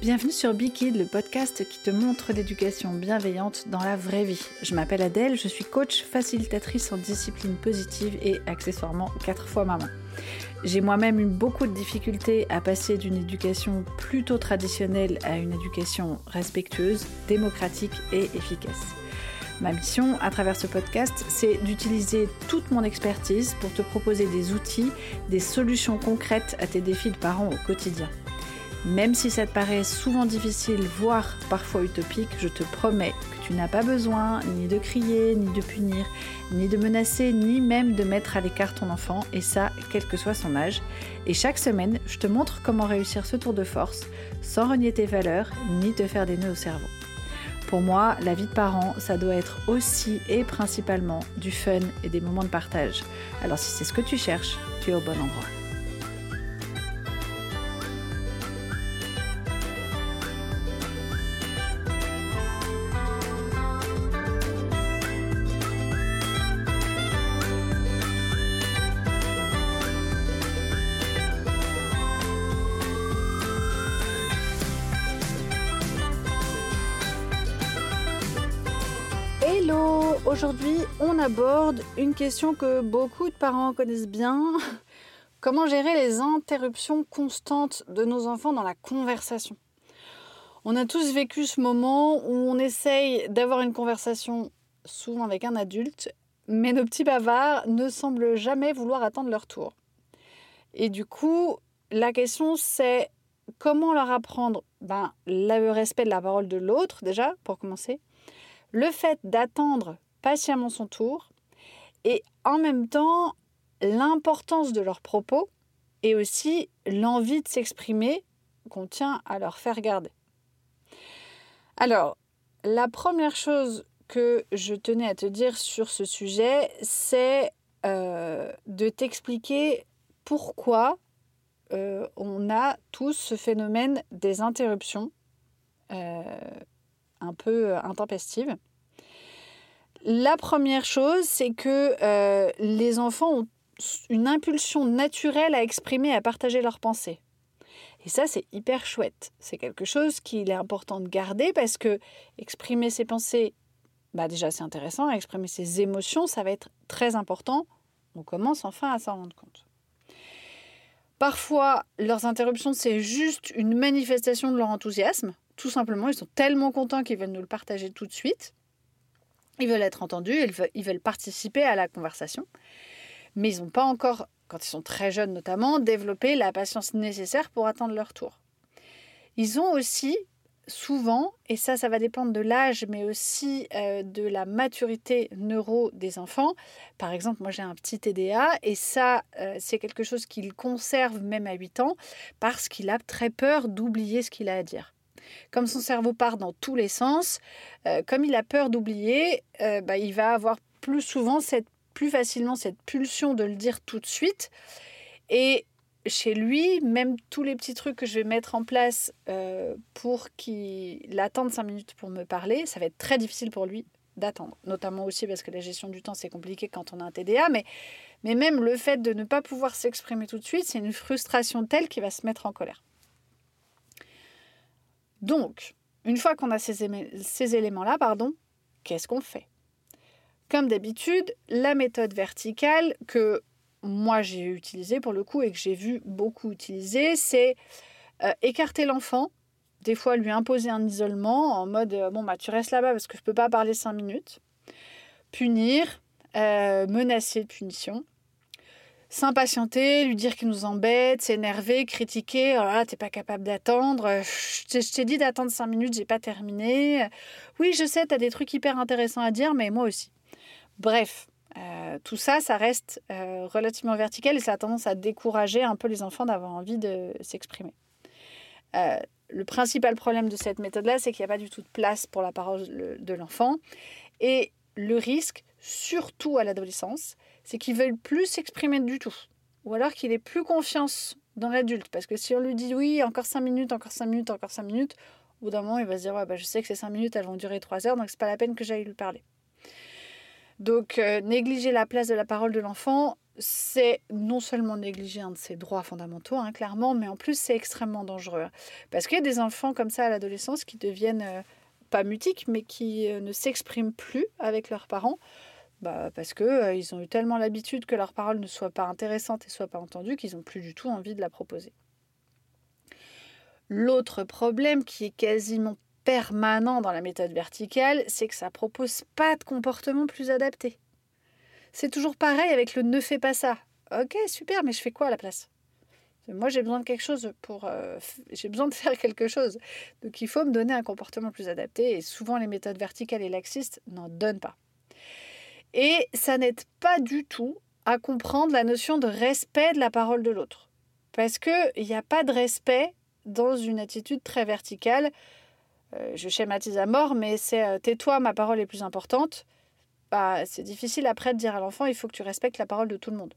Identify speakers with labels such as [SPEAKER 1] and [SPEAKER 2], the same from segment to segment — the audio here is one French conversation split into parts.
[SPEAKER 1] Bienvenue sur Bikid, le podcast qui te montre l'éducation bienveillante dans la vraie vie. Je m'appelle Adèle, je suis coach facilitatrice en discipline positive et accessoirement quatre fois maman. J'ai moi-même eu beaucoup de difficultés à passer d'une éducation plutôt traditionnelle à une éducation respectueuse, démocratique et efficace. Ma mission à travers ce podcast, c'est d'utiliser toute mon expertise pour te proposer des outils, des solutions concrètes à tes défis de parents au quotidien. Même si ça te paraît souvent difficile, voire parfois utopique, je te promets que tu n'as pas besoin ni de crier, ni de punir, ni de menacer, ni même de mettre à l'écart ton enfant, et ça, quel que soit son âge. Et chaque semaine, je te montre comment réussir ce tour de force sans renier tes valeurs, ni te faire des nœuds au cerveau. Pour moi, la vie de parent, ça doit être aussi et principalement du fun et des moments de partage. Alors si c'est ce que tu cherches, tu es au bon endroit. Aujourd'hui, on aborde une question que beaucoup de parents connaissent bien. Comment gérer les interruptions constantes de nos enfants dans la conversation? On a tous vécu ce moment où on essaye d'avoir une conversation, souvent avec un adulte, mais nos petits bavards ne semblent jamais vouloir attendre leur tour. Et du coup, la question c'est comment leur apprendre ben, le respect de la parole de l'autre, déjà, pour commencer le fait d'attendre patiemment son tour et en même temps l'importance de leurs propos et aussi l'envie de s'exprimer qu'on tient à leur faire garder. Alors, la première chose que je tenais à te dire sur ce sujet, c'est euh, de t'expliquer pourquoi euh, on a tous ce phénomène des interruptions euh, un peu euh, intempestive. La première chose, c'est que euh, les enfants ont une impulsion naturelle à exprimer, à partager leurs pensées. Et ça, c'est hyper chouette. C'est quelque chose qu'il est important de garder parce que exprimer ses pensées, bah déjà c'est intéressant. Exprimer ses émotions, ça va être très important. On commence enfin à s'en rendre compte. Parfois, leurs interruptions, c'est juste une manifestation de leur enthousiasme. Tout simplement, ils sont tellement contents qu'ils veulent nous le partager tout de suite. Ils veulent être entendus, ils veulent, participer à la conversation. Mais ils n'ont pas encore, quand ils sont très jeunes notamment, développé la patience nécessaire pour attendre leur tour. Ils ont aussi souvent, et ça, ça va dépendre de l'âge, mais aussi euh, de la maturité neuro des enfants. Par exemple, moi j'ai un petit TDA, et ça, euh, c'est quelque chose qu'il conserve même à 8 ans, parce qu'il a très peur d'oublier ce qu'il a à dire. Comme son cerveau part dans tous les sens, euh, comme il a peur d'oublier, euh, bah, il va avoir plus souvent, cette, plus facilement cette pulsion de le dire tout de suite. Et chez lui, même tous les petits trucs que je vais mettre en place euh, pour qu'il attende 5 minutes pour me parler, ça va être très difficile pour lui d'attendre. Notamment aussi parce que la gestion du temps, c'est compliqué quand on a un TDA. Mais, mais même le fait de ne pas pouvoir s'exprimer tout de suite, c'est une frustration telle qu'il va se mettre en colère. Donc, une fois qu'on a ces, éléments-là, pardon, qu'est-ce qu'on fait? Comme d'habitude, la méthode verticale que moi j'ai utilisée pour le coup et que j'ai vu beaucoup utiliser, c'est euh, écarter l'enfant, des fois lui imposer un isolement en mode euh, bon bah tu restes là-bas parce que je ne peux pas parler cinq minutes, punir, euh, menacer de punition s'impatienter, lui dire qu'il nous embête, s'énerver, critiquer. Oh là, t'es pas capable d'attendre. Je t'ai dit d'attendre cinq minutes, j'ai pas terminé. Oui, je sais, t'as des trucs hyper intéressants à dire, mais moi aussi. Bref, euh, tout ça, ça reste euh, relativement vertical et ça a tendance à décourager un peu les enfants d'avoir envie de s'exprimer. Euh, le principal problème de cette méthode-là, c'est qu'il n'y a pas du tout de place pour la parole de l'enfant. Et le risque, surtout à l'adolescence, c'est qu'il ne veut plus s'exprimer du tout. Ou alors qu'il ait plus confiance dans l'adulte. Parce que si on lui dit oui, encore 5 minutes, encore 5 minutes, encore 5 minutes, au bout d'un moment, il va se dire ouais, bah, je sais que ces 5 minutes, elles vont durer 3 heures, donc c'est pas la peine que j'aille lui parler. Donc, euh, négliger la place de la parole de l'enfant, c'est non seulement négliger un de ses droits fondamentaux, hein, clairement, mais en plus c'est extrêmement dangereux. Parce qu'il y a des enfants comme ça à l'adolescence qui deviennent euh, pas mutiques, mais qui euh, ne s'expriment plus avec leurs parents. Bah, parce qu'ils euh, ont eu tellement l'habitude que leurs paroles ne soient pas intéressantes et soient pas entendues qu'ils n'ont plus du tout envie de la proposer. L'autre problème qui est quasiment permanent dans la méthode verticale, c'est que ça propose pas de comportement plus adapté. C'est toujours pareil avec le ne fais pas ça. Ok, super, mais je fais quoi à la place? Moi, j'ai besoin de quelque chose pour. Euh, j'ai besoin de faire quelque chose. Donc, il faut me donner un comportement plus adapté. Et souvent, les méthodes verticales et laxistes n'en donnent pas. Et ça n'aide pas du tout à comprendre la notion de respect de la parole de l'autre. Parce qu'il n'y a pas de respect dans une attitude très verticale. Euh, je schématise à mort, mais c'est euh, tais-toi, ma parole est plus importante. Bah, c'est difficile après de dire à l'enfant il faut que tu respectes la parole de tout le monde.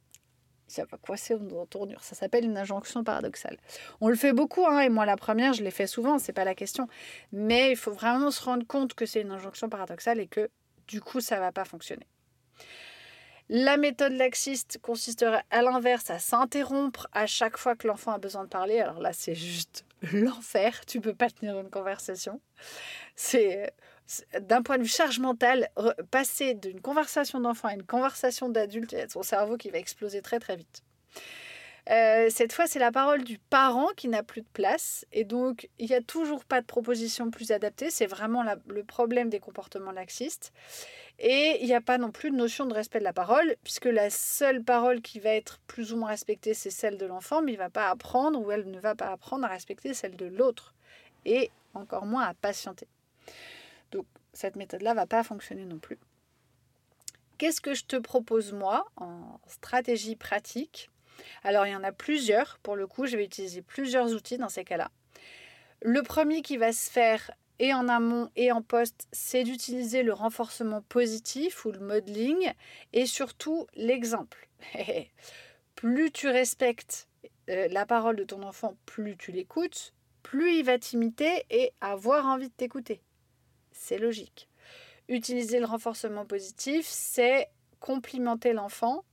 [SPEAKER 1] Ça va coincer en tournure. Ça s'appelle une injonction paradoxale. On le fait beaucoup, hein, et moi la première, je l'ai fait souvent, c'est pas la question. Mais il faut vraiment se rendre compte que c'est une injonction paradoxale et que du coup, ça va pas fonctionner. La méthode laxiste consisterait à l'inverse à s'interrompre à chaque fois que l'enfant a besoin de parler. Alors là, c'est juste l'enfer. Tu peux pas tenir une conversation. C'est d'un point de vue charge mentale, passer d'une conversation d'enfant à une conversation d'adulte, il son cerveau qui va exploser très très vite. Euh, cette fois, c'est la parole du parent qui n'a plus de place. Et donc, il n'y a toujours pas de proposition plus adaptée. C'est vraiment le problème des comportements laxistes. Et il n'y a pas non plus de notion de respect de la parole, puisque la seule parole qui va être plus ou moins respectée, c'est celle de l'enfant, mais il ne va pas apprendre ou elle ne va pas apprendre à respecter celle de l'autre. Et encore moins à patienter. Donc, cette méthode-là ne va pas fonctionner non plus. Qu'est-ce que je te propose moi en stratégie pratique? Alors il y en a plusieurs, pour le coup je vais utiliser plusieurs outils dans ces cas-là. Le premier qui va se faire et en amont et en poste, c'est d'utiliser le renforcement positif ou le modeling et surtout l'exemple. plus tu respectes euh, la parole de ton enfant, plus tu l'écoutes, plus il va t'imiter et avoir envie de t'écouter. C'est logique. Utiliser le renforcement positif, c'est complimenter l'enfant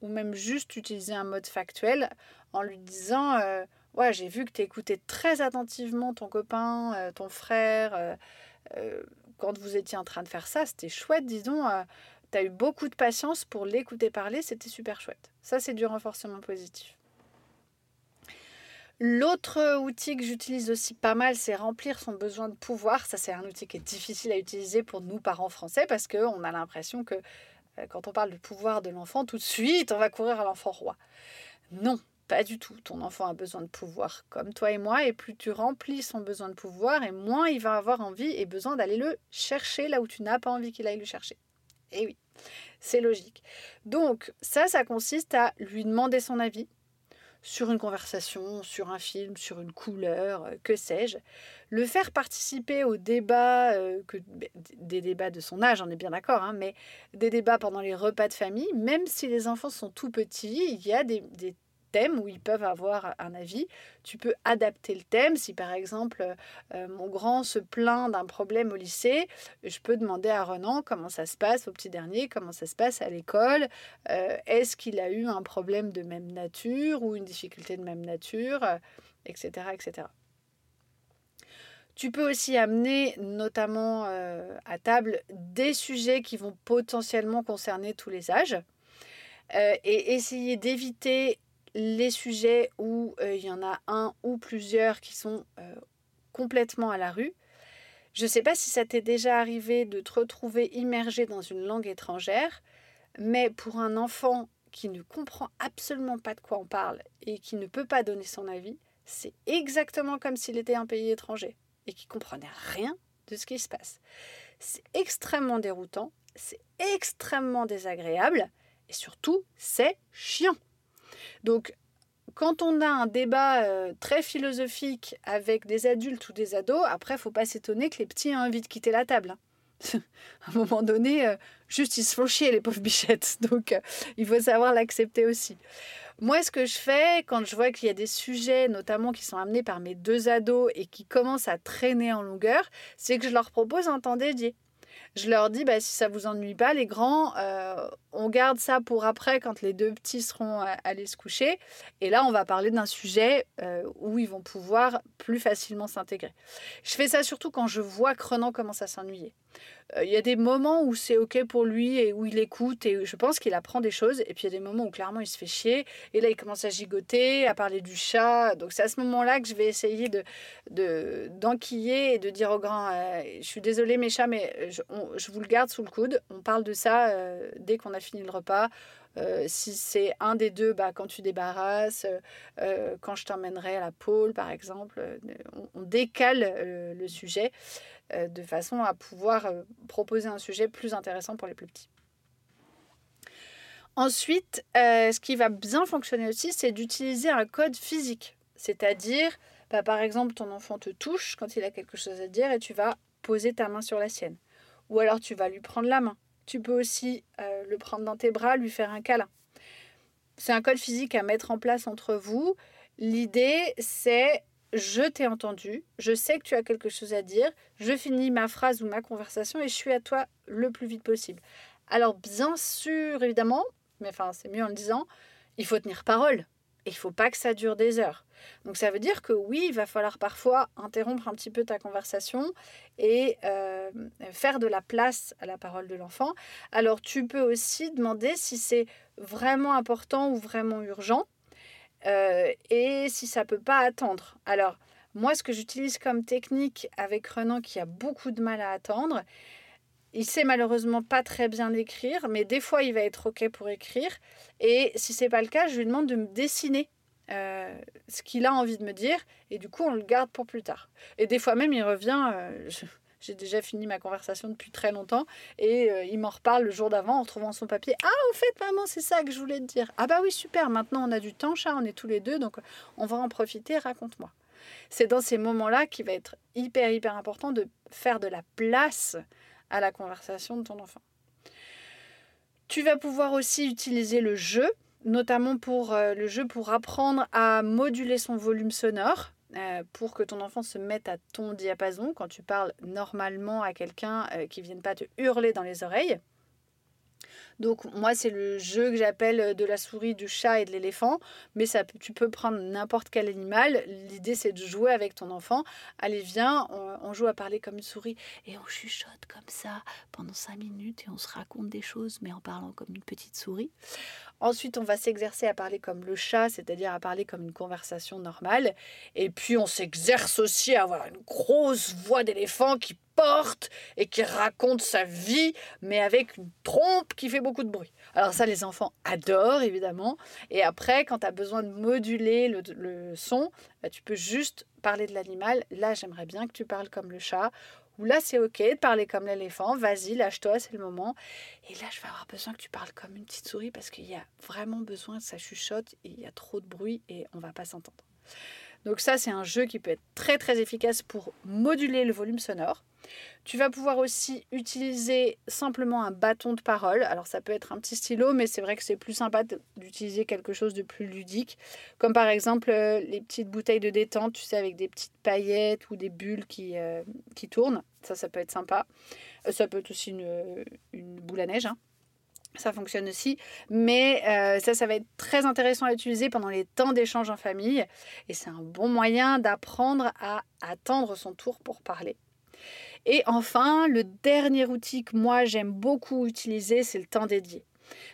[SPEAKER 1] ou même juste utiliser un mode factuel en lui disant euh, Ouais, j'ai vu que tu écoutais très attentivement ton copain, euh, ton frère, euh, quand vous étiez en train de faire ça, c'était chouette, disons. tu as eu beaucoup de patience pour l'écouter parler, c'était super chouette. Ça, c'est du renforcement positif. L'autre outil que j'utilise aussi pas mal, c'est remplir son besoin de pouvoir. Ça, c'est un outil qui est difficile à utiliser pour nous, parents français, parce qu'on a l'impression que euh, quand on parle du pouvoir de l'enfant, tout de suite, on va courir à l'enfant roi. Non, pas du tout. Ton enfant a besoin de pouvoir comme toi et moi, et plus tu remplis son besoin de pouvoir, et moins il va avoir envie et besoin d'aller le chercher là où tu n'as pas envie qu'il aille le chercher. Et oui, c'est logique. Donc ça, ça consiste à lui demander son avis, sur une conversation, sur un film, sur une couleur, euh, que sais-je. Le faire participer aux débats, euh, des débats de son âge, on est bien d'accord, hein, mais des débats pendant les repas de famille, même si les enfants sont tout petits, il y a des thème où ils peuvent avoir un avis. Tu peux adapter le thème. Si par exemple euh, mon grand se plaint d'un problème au lycée, je peux demander à Renan comment ça se passe au petit dernier, comment ça se passe à l'école. Euh, est-ce qu'il a eu un problème de même nature ou une difficulté de même nature, etc., euh, etc. Tu peux aussi amener notamment à table des sujets qui vont potentiellement concerner tous les âges. et essayer d'éviter les sujets où euh, il y en a un ou plusieurs qui sont euh, complètement à la rue. Je ne sais pas si ça t'est déjà arrivé de te retrouver immergé dans une langue étrangère, mais pour un enfant qui ne comprend absolument pas de quoi on parle et qui ne peut pas donner son avis, c'est exactement comme s'il était un pays étranger et qui comprenait rien de ce qui se passe. C'est extrêmement déroutant, c'est extrêmement désagréable et surtout c'est chiant. Donc, quand on a un débat euh, très philosophique avec des adultes ou des ados, après, faut pas s'étonner que les petits aient envie de quitter la table. Hein. à un moment donné, euh, juste ils se font chier, les pauvres bichettes. Donc, euh, il faut savoir l'accepter aussi. Moi, ce que je fais quand je vois qu'il y a des sujets, notamment qui sont amenés par mes deux ados et qui commencent à traîner en longueur, c'est que je leur propose un temps dédié. Je leur dis, bah, si ça vous ennuie pas, les grands, euh, on garde ça pour après quand les deux petits seront allés se coucher. Et là, on va parler d'un sujet euh, où ils vont pouvoir plus facilement s'intégrer. Je fais ça surtout quand je vois que Renan commence à s'ennuyer. Euh, il y a des moments où c'est OK pour lui et où il écoute et je pense qu'il apprend des choses. Et puis il y a des moments où clairement il se fait chier. Et là, il commence à gigoter, à parler du chat. Donc c'est à ce moment-là que je vais essayer de, d'enquiller et de dire au grand Je suis désolée, mes chats, mais je, je, vous le garde sous le coude. On parle de ça euh, dès qu'on a fini le repas. Euh, si c'est un des deux, bah, quand tu débarrasses, euh, quand je t'emmènerai à la pôle, par exemple, on, décale le sujet de façon à pouvoir proposer un sujet plus intéressant pour les plus petits. Ensuite, ce qui va bien fonctionner aussi, c'est d'utiliser un code physique. C'est-à-dire, bah, par exemple, ton enfant te touche quand il a quelque chose à dire et tu vas poser ta main sur la sienne. Ou alors tu vas lui prendre la main. Tu peux aussi euh, le prendre dans tes bras, lui faire un câlin. C'est un code physique à mettre en place entre vous. L'idée, c'est je t'ai entendu, je sais que tu as quelque chose à dire, je finis ma phrase ou ma conversation et je suis à toi le plus vite possible. Alors bien sûr, évidemment, mais enfin c'est mieux en le disant, il faut tenir parole il faut pas que ça dure des heures. Donc ça veut dire que oui, il va falloir parfois interrompre un petit peu ta conversation et euh, faire de la place à la parole de l'enfant. Alors tu peux aussi demander si c'est vraiment important ou vraiment urgent euh, et si ça peut pas attendre. Alors moi, ce que j'utilise comme technique avec Renan qui a beaucoup de mal à attendre, il sait malheureusement pas très bien écrire, mais des fois il va être OK pour écrire. Et si c'est pas le cas, je lui demande de me dessiner euh, ce qu'il a envie de me dire. Et du coup, on le garde pour plus tard. Et des fois même, il revient. Euh, j'ai déjà fini ma conversation depuis très longtemps et euh, il m'en reparle le jour d'avant en retrouvant son papier. Ah, au fait, maman, c'est ça que je voulais te dire. Ah, bah oui, super, maintenant on a du temps, chat, on est tous les deux, donc on va en profiter, raconte-moi. C'est dans ces moments-là qu'il va être hyper, hyper important de faire de la place à la conversation de ton enfant. Tu vas pouvoir aussi utiliser le jeu, notamment pour euh, le jeu pour apprendre à moduler son volume sonore. Euh, pour que ton enfant se mette à ton diapason quand tu parles normalement à quelqu'un euh, qui ne vienne pas te hurler dans les oreilles. Donc moi c'est le jeu que j'appelle euh, de la souris, du chat et de l'éléphant, mais ça, tu peux prendre n'importe quel animal. L'idée c'est de jouer avec ton enfant. Allez viens, on, joue à parler comme une souris et on chuchote comme ça pendant cinq minutes et on se raconte des choses mais en parlant comme une petite souris. Ensuite, on va s'exercer à parler comme le chat, c'est-à-dire à parler comme une conversation normale. Et puis, on s'exerce aussi à avoir une grosse voix d'éléphant qui porte et qui raconte sa vie, mais avec une trompe qui fait beaucoup de bruit. Alors ça, les enfants adorent, évidemment. Et après, quand tu as besoin de moduler le, son, bah, tu peux juste parler de l'animal. Là, j'aimerais bien que tu parles comme le chat là c'est ok de parler comme l'éléphant, vas-y, lâche-toi, c'est le moment. Et là je vais avoir besoin que tu parles comme une petite souris parce qu'il y a vraiment besoin que ça chuchote, et il y a trop de bruit et on va pas s'entendre. Donc ça c'est un jeu qui peut être très très efficace pour moduler le volume sonore. Tu vas pouvoir aussi utiliser simplement un bâton de parole. Alors ça peut être un petit stylo, mais c'est vrai que c'est plus sympa d'utiliser quelque chose de plus ludique, comme par exemple euh, les petites bouteilles de détente, tu sais, avec des petites paillettes ou des bulles qui, euh, tournent. Ça, ça peut être sympa. Euh, ça peut être aussi une, une boule à neige. Hein. Ça fonctionne aussi, mais ça, ça va être très intéressant à utiliser pendant les temps d'échange en famille. Et c'est un bon moyen d'apprendre à attendre son tour pour parler. Et enfin, le dernier outil que moi j'aime beaucoup utiliser, c'est le temps dédié.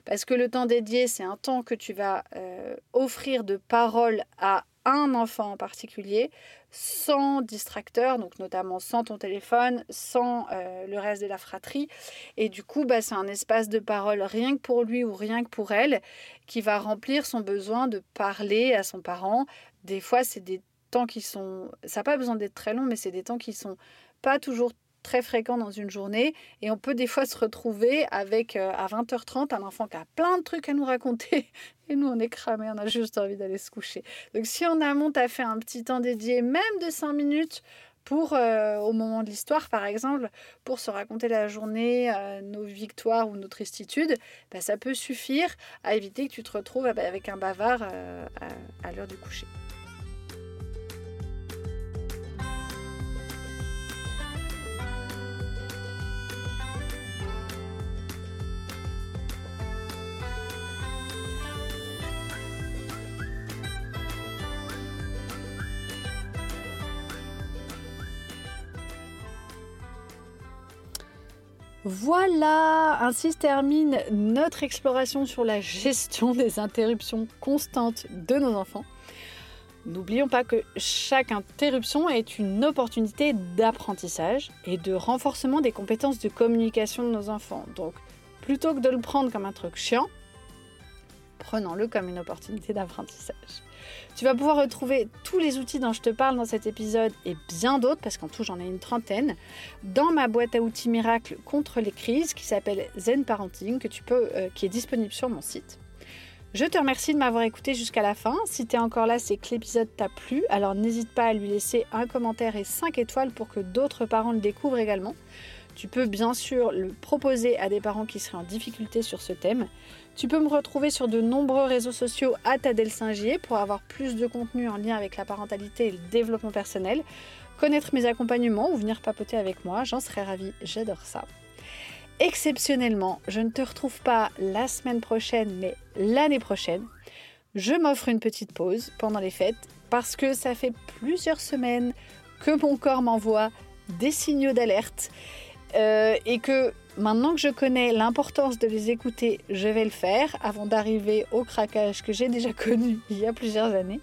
[SPEAKER 1] Parce que le temps dédié, c'est un temps que tu vas euh, offrir de parole à un enfant en particulier, sans distracteur, donc notamment sans ton téléphone, sans euh, le reste de la fratrie. Et du coup, bah, c'est un espace de parole rien que pour lui ou rien que pour elle, qui va remplir son besoin de parler à son parent. Des fois, c'est des temps qui sont... Ça n'a pas besoin d'être très long, mais c'est des temps qui sont pas toujours très fréquent dans une journée et on peut des fois se retrouver avec euh, à 20h30 un enfant qui a plein de trucs à nous raconter et nous on est cramé, on a juste envie d'aller se coucher. Donc si en amont tu as fait un petit temps dédié même de 5 minutes pour euh, au moment de l'histoire par exemple pour se raconter la journée, euh, nos victoires ou nos tristitudes, bah, ça peut suffire à éviter que tu te retrouves avec un bavard à l'heure du coucher. Voilà, ainsi se termine notre exploration sur la gestion des interruptions constantes de nos enfants. N'oublions pas que chaque interruption est une opportunité d'apprentissage et de renforcement des compétences de communication de nos enfants. Donc, plutôt que de le prendre comme un truc chiant, prenons-le comme une opportunité d'apprentissage. Tu vas pouvoir retrouver tous les outils dont je te parle dans cet épisode et bien d'autres, parce qu'en tout j'en ai une trentaine, dans ma boîte à outils miracle contre les crises qui s'appelle Zen Parenting, que tu peux, euh, qui est disponible sur mon site. Je te remercie de m'avoir écouté jusqu'à la fin. Si tu es encore là, c'est que l'épisode t'a plu. Alors n'hésite pas à lui laisser un commentaire et 5 étoiles pour que d'autres parents le découvrent également. Tu peux bien sûr le proposer à des parents qui seraient en difficulté sur ce thème. Tu peux me retrouver sur de nombreux réseaux sociaux à Tadel Singier pour avoir plus de contenu en lien avec la parentalité et le développement personnel, connaître mes accompagnements ou venir papoter avec moi, j'en serais ravie, j'adore ça. Exceptionnellement, je ne te retrouve pas la semaine prochaine, mais l'année prochaine. Je m'offre une petite pause pendant les fêtes parce que ça fait plusieurs semaines que mon corps m'envoie des signaux d'alerte euh, et que maintenant que je connais l'importance de les écouter, je vais le faire avant d'arriver au craquage que j'ai déjà connu il y a plusieurs années.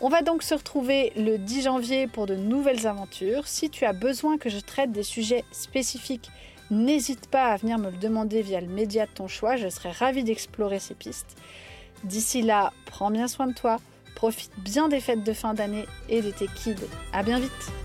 [SPEAKER 1] On va donc se retrouver le 10 janvier pour de nouvelles aventures. Si tu as besoin que je traite des sujets spécifiques, n'hésite pas à venir me le demander via le média de ton choix, je serai ravie d'explorer ces pistes. D'ici là, prends bien soin de toi, profite bien des fêtes de fin d'année et de tes kids. À bien vite